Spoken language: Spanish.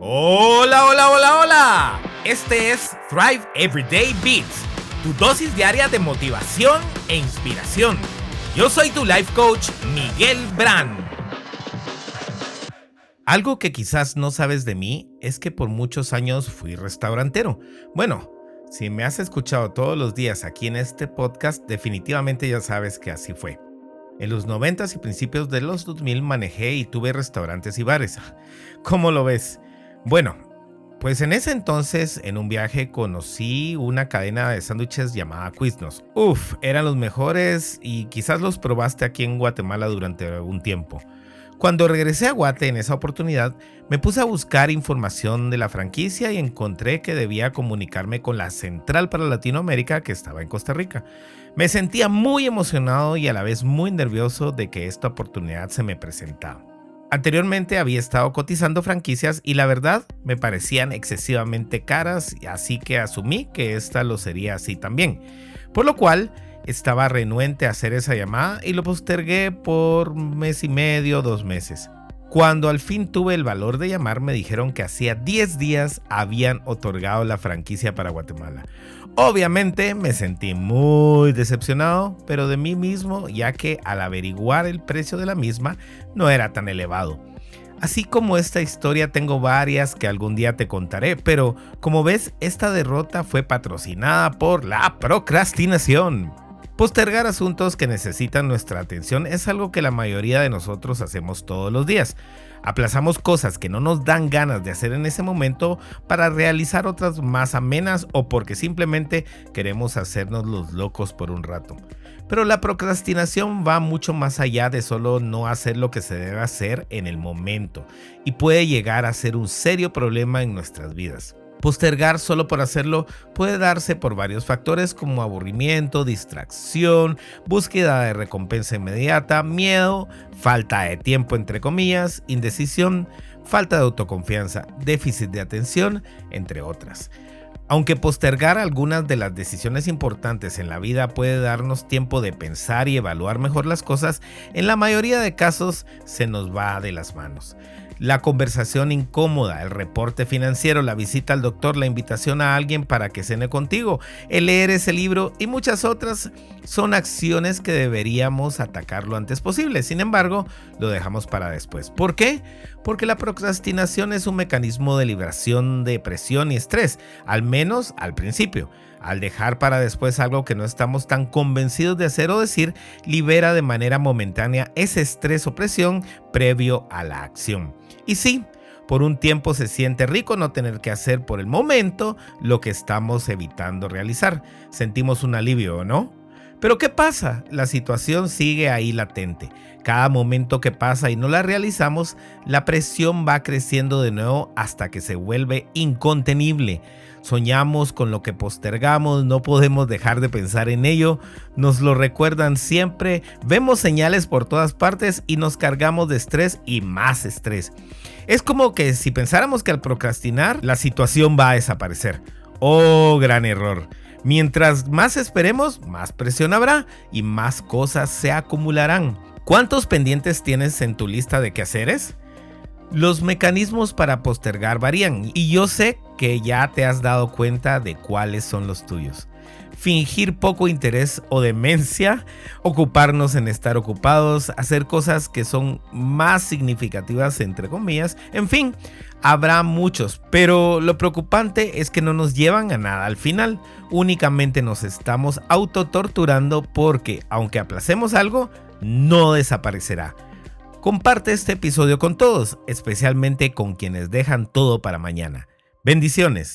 Hola, hola, hola, hola. Este es Thrive Everyday Beats, tu dosis diaria de motivación e inspiración. Yo soy tu life coach, Miguel Brand. Algo que quizás no sabes de mí es que por muchos años fui restaurantero. Bueno, si me has escuchado todos los días aquí en este podcast, definitivamente ya sabes que así fue. En los 90 y principios de los 2000 manejé y tuve restaurantes y bares. ¿Cómo lo ves? Bueno, pues en ese entonces, en un viaje, conocí una cadena de sándwiches llamada Quiznos. Uf, eran los mejores y quizás los probaste aquí en Guatemala durante algún tiempo. Cuando regresé a Guate en esa oportunidad, me puse a buscar información de la franquicia y encontré que debía comunicarme con la Central para Latinoamérica que estaba en Costa Rica. Me sentía muy emocionado y a la vez muy nervioso de que esta oportunidad se me presentaba. Anteriormente había estado cotizando franquicias y la verdad me parecían excesivamente caras, así que asumí que esta lo sería así también. Por lo cual estaba renuente a hacer esa llamada y lo postergué por mes y medio, dos meses. Cuando al fin tuve el valor de llamar, me dijeron que hacía 10 días habían otorgado la franquicia para Guatemala. Obviamente me sentí muy decepcionado, pero de mí mismo, ya que al averiguar el precio de la misma no era tan elevado. Así como esta historia tengo varias que algún día te contaré, pero como ves, esta derrota fue patrocinada por la procrastinación. Postergar asuntos que necesitan nuestra atención es algo que la mayoría de nosotros hacemos todos los días. Aplazamos cosas que no nos dan ganas de hacer en ese momento para realizar otras más amenas o porque simplemente queremos hacernos los locos por un rato. Pero la procrastinación va mucho más allá de solo no hacer lo que se debe hacer en el momento y puede llegar a ser un serio problema en nuestras vidas. Postergar solo por hacerlo puede darse por varios factores como aburrimiento, distracción, búsqueda de recompensa inmediata, miedo, falta de tiempo entre comillas, indecisión, falta de autoconfianza, déficit de atención, entre otras. Aunque postergar algunas de las decisiones importantes en la vida puede darnos tiempo de pensar y evaluar mejor las cosas, en la mayoría de casos se nos va de las manos la conversación incómoda, el reporte financiero, la visita al doctor, la invitación a alguien para que cene contigo, el leer ese libro y muchas otras son acciones que deberíamos atacar lo antes posible. Sin embargo, lo dejamos para después. ¿Por qué? Porque la procrastinación es un mecanismo de liberación de presión y estrés, al menos al principio. Al dejar para después algo que no estamos tan convencidos de hacer o decir, libera de manera momentánea ese estrés o presión previo a la acción. Y sí, por un tiempo se siente rico no tener que hacer por el momento lo que estamos evitando realizar. Sentimos un alivio, ¿no? Pero ¿qué pasa? La situación sigue ahí latente. Cada momento que pasa y no la realizamos, la presión va creciendo de nuevo hasta que se vuelve incontenible. Soñamos con lo que postergamos, no podemos dejar de pensar en ello, nos lo recuerdan siempre, vemos señales por todas partes y nos cargamos de estrés y más estrés. Es como que si pensáramos que al procrastinar la situación va a desaparecer. Oh, gran error. Mientras más esperemos, más presión habrá y más cosas se acumularán. ¿Cuántos pendientes tienes en tu lista de quehaceres? Los mecanismos para postergar varían y yo sé que ya te has dado cuenta de cuáles son los tuyos. Fingir poco interés o demencia, ocuparnos en estar ocupados, hacer cosas que son más significativas entre comillas, en fin, habrá muchos, pero lo preocupante es que no nos llevan a nada al final, únicamente nos estamos autotorturando porque aunque aplacemos algo, no desaparecerá. Comparte este episodio con todos, especialmente con quienes dejan todo para mañana. Bendiciones.